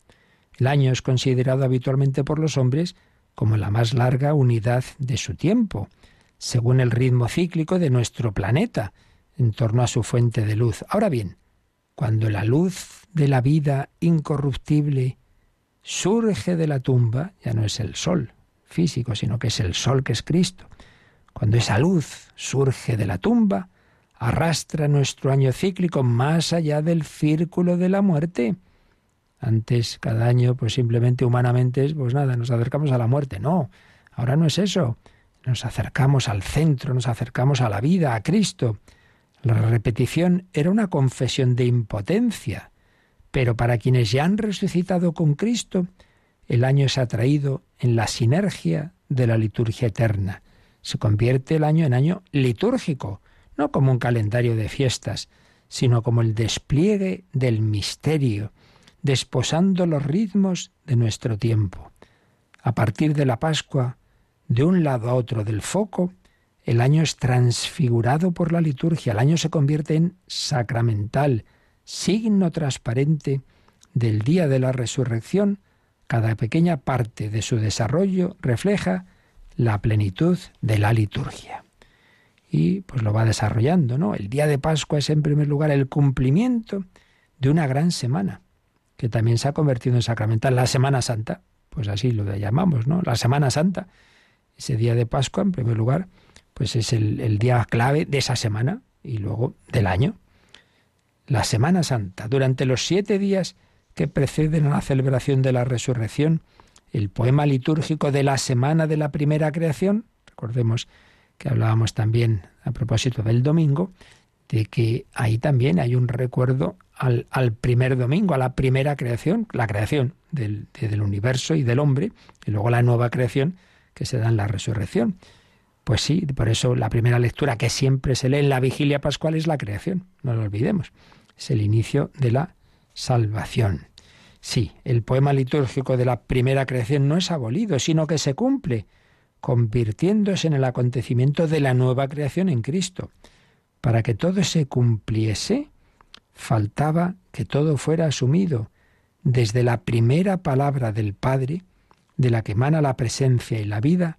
El año es considerado habitualmente por los hombres como la más larga unidad de su tiempo, según el ritmo cíclico de nuestro planeta, en torno a su fuente de luz. Ahora bien, cuando la luz de la vida incorruptible surge de la tumba, ya no es el sol físico, sino que es el sol que es Cristo. Cuando esa luz surge de la tumba, arrastra nuestro año cíclico más allá del círculo de la muerte. Antes, cada año, pues simplemente humanamente, pues nada, nos acercamos a la muerte. No, ahora no es eso. Nos acercamos al centro, nos acercamos a la vida, a Cristo. La repetición era una confesión de impotencia, pero para quienes ya han resucitado con Cristo, el año se ha traído en la sinergia de la liturgia eterna. Se convierte el año en año litúrgico, no como un calendario de fiestas, sino como el despliegue del misterio, desposando los ritmos de nuestro tiempo. A partir de la Pascua, de un lado a otro del foco, el año es transfigurado por la liturgia, el año se convierte en sacramental, signo transparente del día de la resurrección, cada pequeña parte de su desarrollo refleja la plenitud de la liturgia. Y pues lo va desarrollando, ¿no? El día de Pascua es en primer lugar el cumplimiento de una gran semana, que también se ha convertido en sacramental, la Semana Santa, pues así lo llamamos, ¿no? La Semana Santa, ese día de Pascua, en primer lugar, pues es el, día clave de esa semana y luego del año. La Semana Santa, durante los siete días que preceden a la celebración de la resurrección, el poema litúrgico de la semana de la primera creación, recordemos que hablábamos también a propósito del domingo, de que ahí también hay un recuerdo al, al, primer domingo, a la primera creación, la creación del, del, universo y del hombre, y luego la nueva creación que se da en la resurrección. Pues sí, por eso la primera lectura que siempre se lee en la vigilia pascual es la creación, no lo olvidemos. Es el inicio de la salvación. Sí, el poema litúrgico de la primera creación no es abolido, sino que se cumple, convirtiéndose en el acontecimiento de la nueva creación en Cristo. Para que todo se cumpliese, faltaba que todo fuera asumido, desde la primera palabra del Padre, de la que emana la presencia y la vida,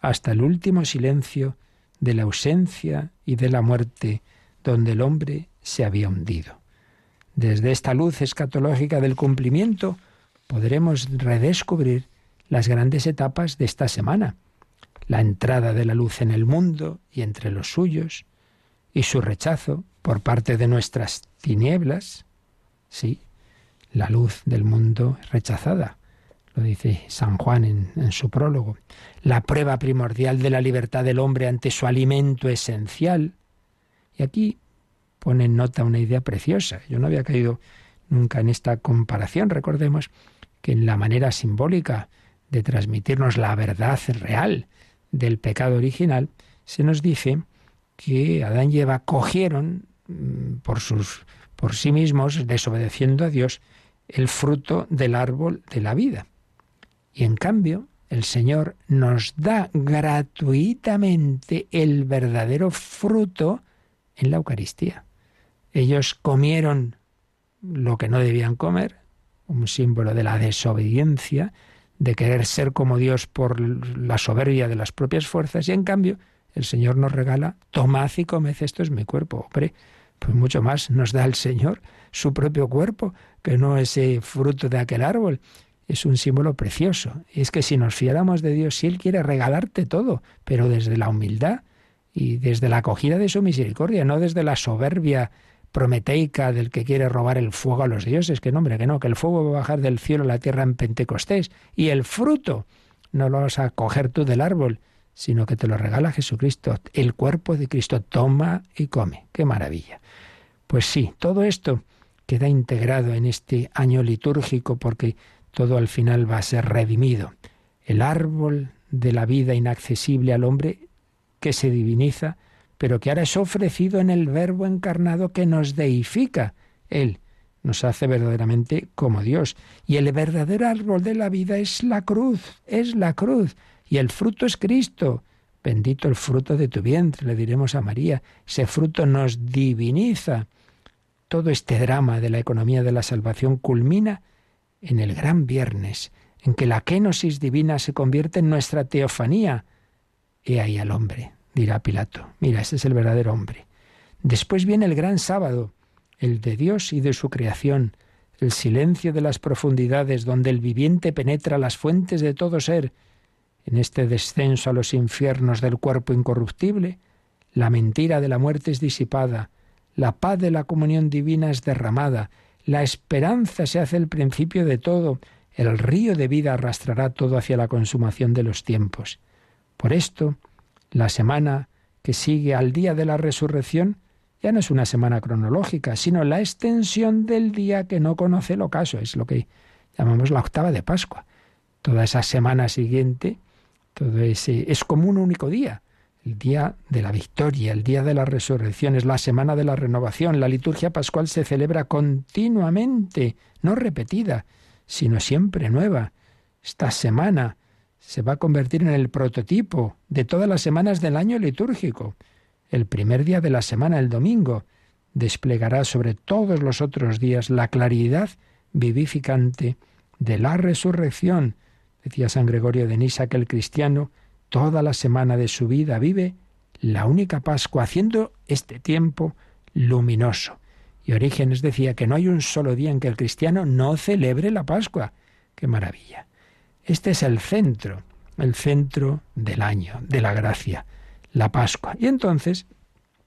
hasta el último silencio de la ausencia y de la muerte, donde el hombre se había hundido. Desde esta luz escatológica del cumplimiento podremos redescubrir las grandes etapas de esta semana, la entrada de la luz en el mundo y entre los suyos, y su rechazo por parte de nuestras tinieblas. Sí, la luz del mundo rechazada, lo dice San Juan en, en, su prólogo. La prueba primordial de la libertad del hombre ante su alimento esencial. Y aquí pone en nota una idea preciosa. Yo no había caído nunca en esta comparación. Recordemos que en la manera simbólica de transmitirnos la verdad real del pecado original, se nos dice que Adán y Eva cogieron mm, por sus por sí mismos, desobedeciendo a Dios, el fruto del árbol de la vida. Y en cambio, el Señor nos da gratuitamente el verdadero fruto en la Eucaristía. Ellos comieron lo que no debían comer, un símbolo de la desobediencia, de querer ser como Dios por la soberbia de las propias fuerzas, y en cambio el Señor nos regala, tomad y comed, esto es mi cuerpo. Hombre, pues mucho más nos da el Señor su propio cuerpo, que no ese fruto de aquel árbol. Es un símbolo precioso. Y es que si nos fiáramos de Dios, si Él quiere regalarte todo, pero desde la humildad y desde la acogida de su misericordia, no desde la soberbia prometeica del que quiere robar el fuego a los dioses, que no, hombre, que no, que el fuego va a bajar del cielo a la tierra en Pentecostés y el fruto no lo vas a coger tú del árbol, sino que te lo regala Jesucristo, el cuerpo de Cristo, toma y come. ¡Qué maravilla! Pues sí, todo esto queda integrado en este año litúrgico porque todo al final va a ser redimido. El árbol de la vida inaccesible al hombre que se diviniza, pero que ahora es ofrecido en el Verbo encarnado que nos deifica. Él nos hace verdaderamente como Dios. Y el verdadero árbol de la vida es la cruz, es la cruz. Y el fruto es Cristo. Bendito el fruto de tu vientre, le diremos a María. Ese fruto nos diviniza. Todo este drama de la economía de la salvación culmina en el gran viernes, en que la kenosis divina se convierte en nuestra teofanía. He ahí al hombre, dirá Pilato. Mira, ese es el verdadero hombre. Después viene el gran sábado, el de Dios y de su creación, el silencio de las profundidades donde el viviente penetra las fuentes de todo ser. En este descenso a los infiernos del cuerpo incorruptible, la mentira de la muerte es disipada, la paz de la comunión divina es derramada, la esperanza se hace el principio de todo, el río de vida arrastrará todo hacia la consumación de los tiempos. Por esto, la semana que sigue al día de la resurrección ya no es una semana cronológica, sino la extensión del día que no conoce el ocaso, es lo que llamamos la octava de Pascua. Toda esa semana siguiente, todo ese es como un único día, el día de la victoria, el día de la resurrección, es la semana de la renovación. La liturgia pascual se celebra continuamente, no repetida, sino siempre nueva. Esta semana se va a convertir en el prototipo de todas las semanas del año litúrgico. El primer día de la semana, el domingo, desplegará sobre todos los otros días la claridad vivificante de la resurrección. Decía San Gregorio de Nisa que el cristiano toda la semana de su vida vive la única Pascua, haciendo este tiempo luminoso. Y Orígenes decía que no hay un solo día en que el cristiano no celebre la Pascua. ¡Qué maravilla! Este es el centro, el centro del año, de la gracia, la Pascua. Y entonces,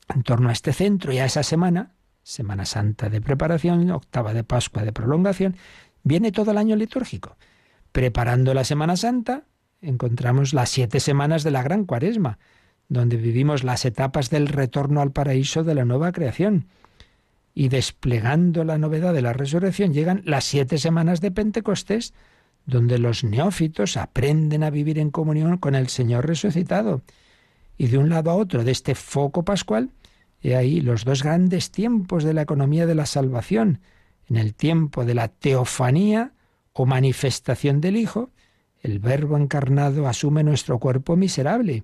en torno a este centro y a esa semana, Semana Santa de preparación, octava de Pascua de prolongación, viene todo el año litúrgico. Preparando la Semana Santa, encontramos las siete semanas de la Gran Cuaresma, donde vivimos las etapas del retorno al paraíso de la nueva creación. Y desplegando la novedad de la resurrección llegan las siete semanas de Pentecostés, donde los neófitos aprenden a vivir en comunión con el Señor resucitado. Y de un lado a otro de este foco pascual, he ahí los dos grandes tiempos de la economía de la salvación, en el tiempo de la teofanía o manifestación del Hijo, el Verbo encarnado asume nuestro cuerpo miserable,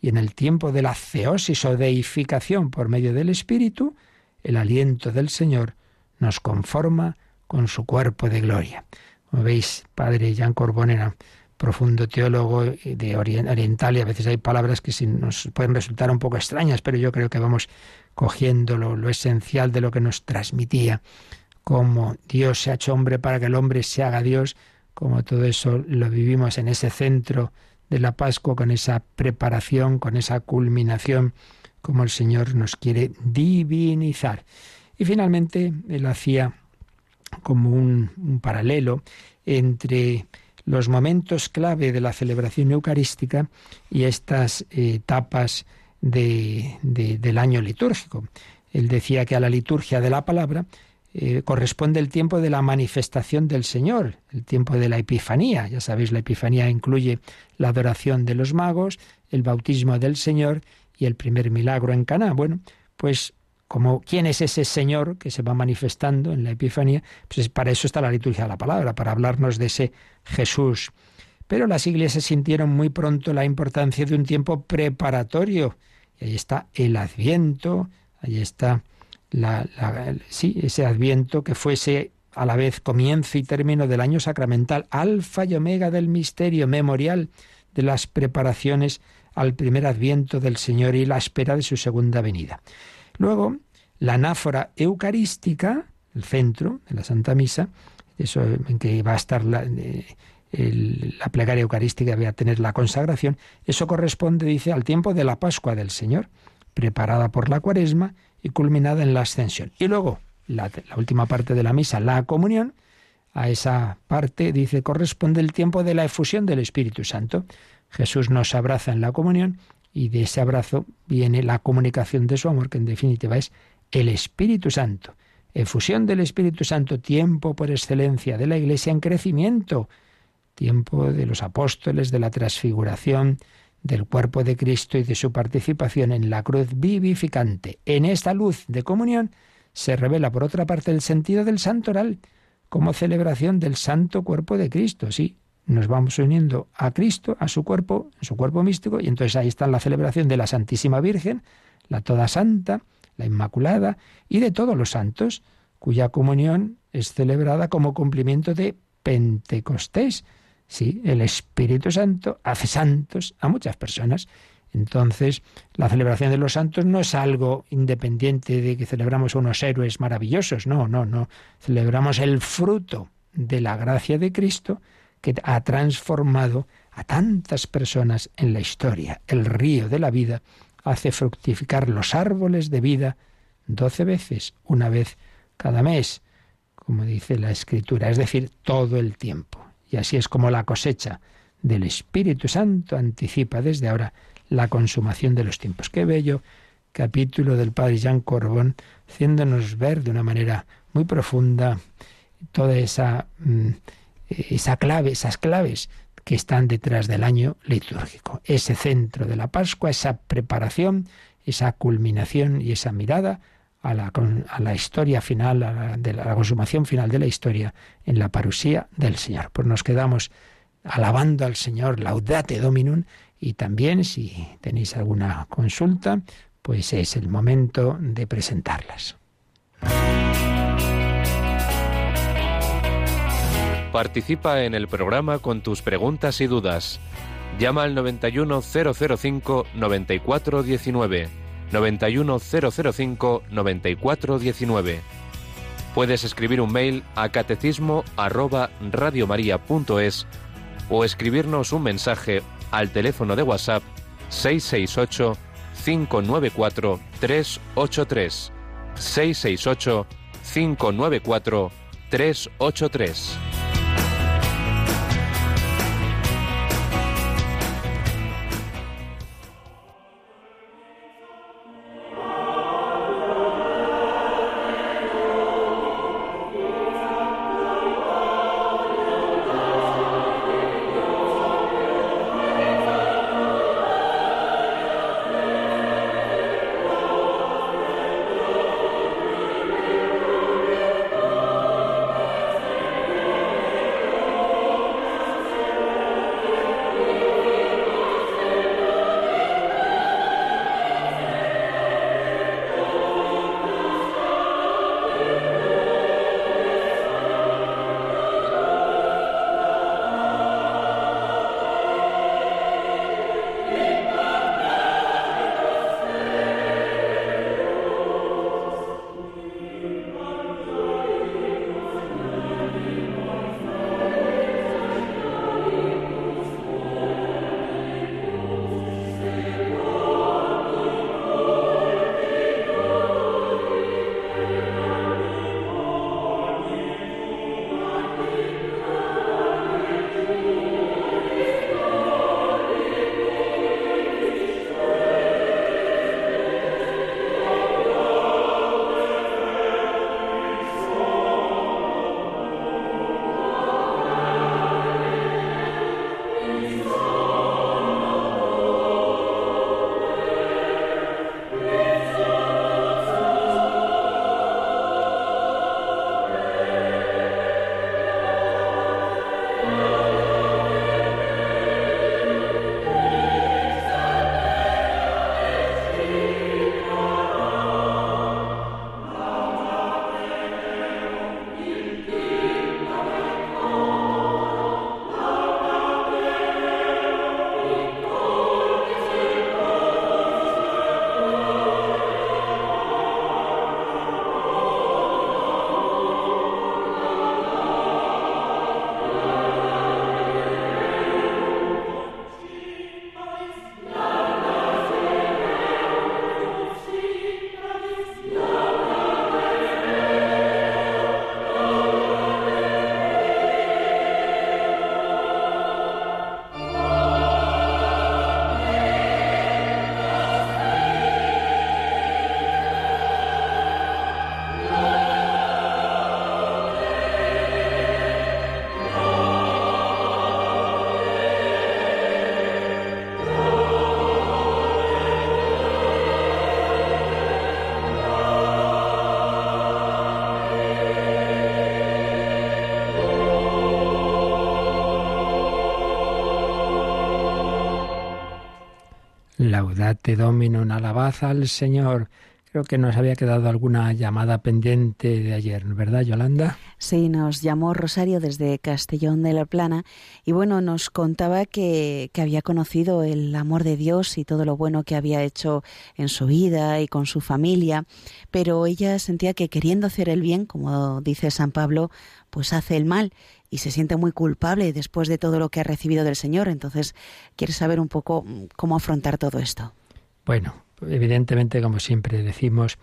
y en el tiempo de la ceosis o deificación por medio del Espíritu, el aliento del Señor nos conforma con su cuerpo de gloria. Como veis, Padre Jean Corbonera, profundo teólogo de oriental, y a veces hay palabras que nos pueden resultar un poco extrañas, pero yo creo que vamos cogiendo lo, lo esencial de lo que nos transmitía, como Dios se ha hecho hombre para que el hombre se haga Dios, como todo eso lo vivimos en ese centro de la Pascua, con esa preparación, con esa culminación, como el Señor nos quiere divinizar. Y finalmente él hacía como un, paralelo entre los momentos clave de la celebración eucarística y estas etapas del año litúrgico. Él decía que a la liturgia de la palabra eh, corresponde el tiempo de la manifestación del Señor, el tiempo de la Epifanía. Ya sabéis, la Epifanía incluye la adoración de los magos, el bautismo del Señor y el primer milagro en Caná. Bueno, pues como quién es ese Señor que se va manifestando en la Epifanía, pues para eso está la liturgia de la palabra, para hablarnos de ese Jesús. Pero las iglesias sintieron muy pronto la importancia de un tiempo preparatorio. Y ahí está el Adviento, ahí está la, sí, ese adviento que fuese a la vez comienzo y término del año sacramental, alfa y omega del misterio, memorial de las preparaciones al primer adviento del Señor y la espera de su segunda venida. Luego, la anáfora eucarística, el centro de la Santa Misa, eso en que va a estar la plegaria eucarística debía tener la consagración. Eso corresponde, dice, al tiempo de la Pascua del Señor, preparada por la cuaresma y culminada en la ascensión. Y luego, la, última parte de la misa, la comunión, a esa parte, dice, corresponde el tiempo de la efusión del Espíritu Santo. Jesús nos abraza en la comunión y de ese abrazo viene la comunicación de su amor, que en definitiva es el Espíritu Santo. Efusión del Espíritu Santo, tiempo por excelencia de la Iglesia en crecimiento, tiempo de los apóstoles, de la transfiguración, del cuerpo de Cristo y de su participación en la cruz vivificante. En esta luz de comunión se revela, por otra parte, el sentido del santoral como celebración del santo cuerpo de Cristo. Sí, nos vamos uniendo a Cristo, a su cuerpo, su cuerpo místico, y entonces ahí está la celebración de la Santísima Virgen, la Toda Santa, la Inmaculada, y de todos los santos, cuya comunión es celebrada como cumplimiento de Pentecostés. Sí, el Espíritu Santo hace santos a muchas personas. Entonces, la celebración de los santos no es algo independiente de que celebramos unos héroes maravillosos, no, no, no. Celebramos el fruto de la gracia de Cristo que ha transformado a tantas personas en la historia. El río de la vida hace fructificar los árboles de vida doce veces, una vez cada mes, como dice la Escritura, es decir, todo el tiempo. Y así es como la cosecha del Espíritu Santo anticipa desde ahora la consumación de los tiempos. Qué bello capítulo del Padre Jean Corbón, haciéndonos ver de una manera muy profunda toda esa mm, esa clave, esas claves que están detrás del año litúrgico. Ese centro de la Pascua, esa preparación, esa culminación y esa mirada a la, a la historia final, a la, de la consumación final de la historia en la parusía del Señor. Pues nos quedamos alabando al Señor, laudate dominum, y también si tenéis alguna consulta, pues es el momento de presentarlas. Participa en el programa con tus preguntas y dudas. Llama al 91005 9419. 91005 9419. Puedes escribir un mail a catecismo arroba radiomaria.es o escribirnos un mensaje al teléfono de WhatsApp 668 594 383 668 594 383 Laudate Domino, en alabaza al Señor. Creo que nos había quedado alguna llamada pendiente de ayer, ¿verdad, Yolanda? Sí, nos llamó Rosario desde Castellón de la Plana y bueno, nos contaba que, que, había conocido el amor de Dios y todo lo bueno que había hecho en su vida y con su familia, pero ella sentía que queriendo hacer el bien, como dice San Pablo, pues hace el mal y se siente muy culpable después de todo lo que ha recibido del Señor. Entonces, quiere saber un poco mm, cómo afrontar todo esto. Bueno, evidentemente, como siempre decimos,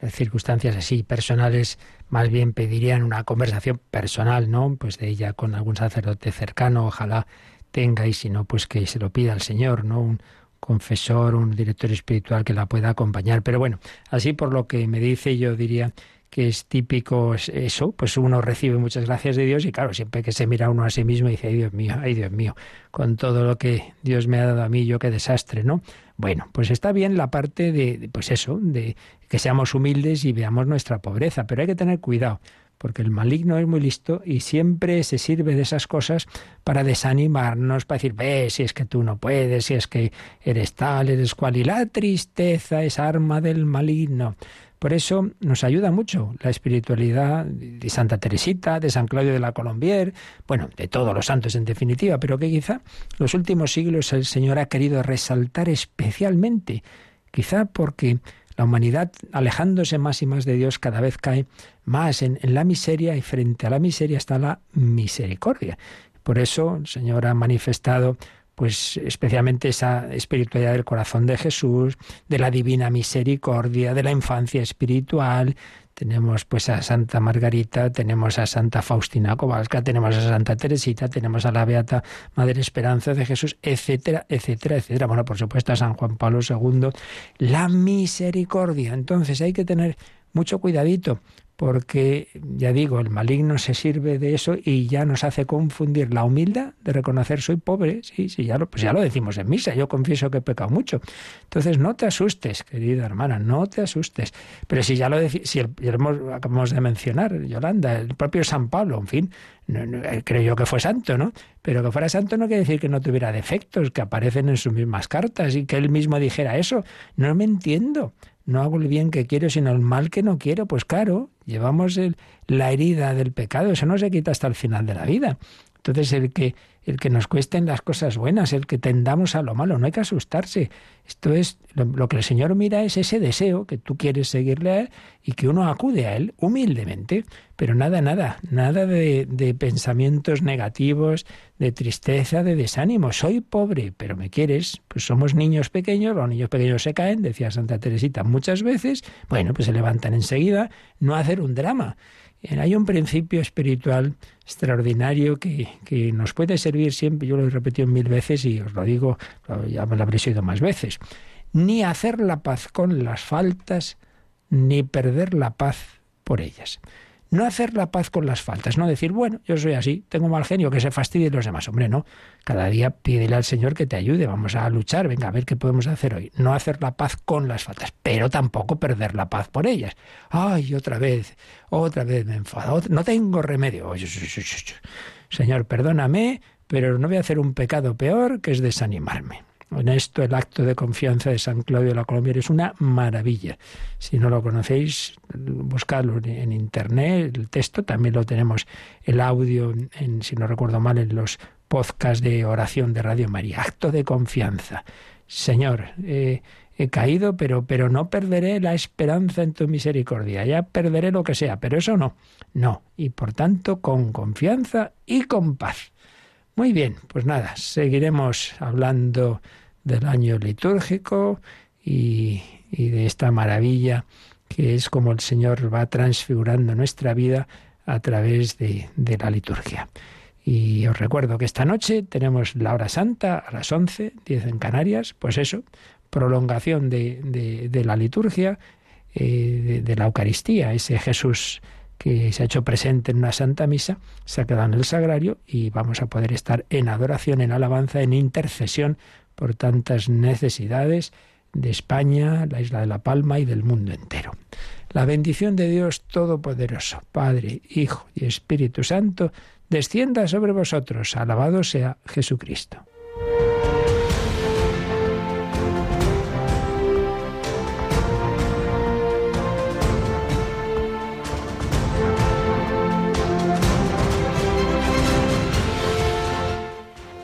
las circunstancias así personales más bien pedirían una conversación personal, ¿no? Pues de ella con algún sacerdote cercano, ojalá tenga y si no, pues que se lo pida al Señor, ¿no? Un confesor, un director espiritual que la pueda acompañar. Pero bueno, así por lo que me dice, yo diría que es típico eso, pues uno recibe muchas gracias de Dios y claro, siempre que se mira uno a sí mismo y dice, ay Dios mío, ay Dios mío, con todo lo que Dios me ha dado a mí, yo qué desastre, ¿no? Bueno, pues está bien la parte de, pues eso, de que seamos humildes y veamos nuestra pobreza, pero hay que tener cuidado, porque el maligno es muy listo y siempre se sirve de esas cosas para desanimarnos, para decir, ve, si es que tú no puedes, si es que eres tal, eres cual, y la tristeza es arma del maligno. Por eso nos ayuda mucho la espiritualidad de Santa Teresita, de San Claudio de la Colombier, bueno, de todos los santos en definitiva, pero que quizá los últimos siglos el Señor ha querido resaltar especialmente, quizá porque la humanidad, alejándose más y más de Dios, cada vez cae más en, en la miseria y frente a la miseria está la misericordia. Por eso el Señor ha manifestado pues especialmente esa espiritualidad del corazón de Jesús, de la divina misericordia, de la infancia espiritual. Tenemos pues a Santa Margarita, tenemos a Santa Faustina Kowalska, tenemos a Santa Teresita, tenemos a la Beata Madre Esperanza de Jesús, etcétera, etcétera, etcétera. Bueno, por supuesto a San Juan Pablo II, la misericordia. Entonces hay que tener mucho cuidadito porque ya digo, el maligno se sirve de eso y ya nos hace confundir la humildad de reconocer soy pobre, sí, sí, ya lo, pues ya lo decimos en misa, yo confieso que he pecado mucho. Entonces no te asustes, querida hermana, no te asustes. Pero si ya lo si ya lo acabamos de mencionar, Yolanda, el propio San Pablo, en fin, eh, creo yo que fue santo, ¿no? Pero que fuera santo no quiere decir que no tuviera defectos que aparecen en sus mismas cartas y que él mismo dijera eso. No me entiendo no hago el bien que quiero, sino el mal que no quiero. Pues claro, llevamos la herida del pecado, eso no se quita hasta el final de la vida. Entonces el que el que nos cuesten las cosas buenas, el que tendamos a lo malo, no hay que asustarse. Esto es lo, que el Señor mira es ese deseo que tú quieres seguirle a él y que uno acude a él humildemente, pero nada, nada, nada de, de pensamientos negativos, de tristeza, de desánimo. Soy pobre, pero me quieres. Pues somos niños pequeños, los niños pequeños se caen, decía Santa Teresita muchas veces. Bueno, pues se levantan enseguida, no hacer un drama. Hay un principio espiritual extraordinario que, que, nos puede servir siempre, yo lo he repetido mil veces y os lo digo, ya me lo habréis oído más veces, ni hacer la paz con las faltas, ni perder la paz por ellas. No hacer la paz con las faltas, no decir, bueno, yo soy así, tengo mal genio, que se fastidie los demás. Hombre, no. Cada día pídele al Señor que te ayude, vamos a luchar, venga, a ver qué podemos hacer hoy. No hacer la paz con las faltas, pero tampoco perder la paz por ellas. Ay, otra vez, otra vez me enfado, no tengo remedio. Señor, perdóname, pero no voy a hacer un pecado peor que es desanimarme. En esto el acto de confianza de San Claudio de la Colombia es una maravilla. Si no lo conocéis, buscadlo en internet, el texto, también lo tenemos el audio, en, si no recuerdo mal, en los podcasts de oración de Radio María. Acto de confianza. Señor, he caído, pero, pero no perderé la esperanza en tu misericordia. Ya perderé lo que sea, pero eso no. No. Y por tanto, con confianza y con paz. Muy bien, pues nada, seguiremos hablando del año litúrgico y, de esta maravilla que es como el Señor va transfigurando nuestra vida a través de, la liturgia. Y os recuerdo que esta noche tenemos la hora santa a las 11, 10 en Canarias, pues eso, prolongación de, la liturgia, eh, de, la Eucaristía, ese Jesús que se ha hecho presente en una santa misa, se ha quedado en el sagrario y vamos a poder estar en adoración, en alabanza, en intercesión por tantas necesidades de España, la isla de La Palma y del mundo entero. La bendición de Dios Todopoderoso, Padre, Hijo y Espíritu Santo, descienda sobre vosotros. Alabado sea Jesucristo.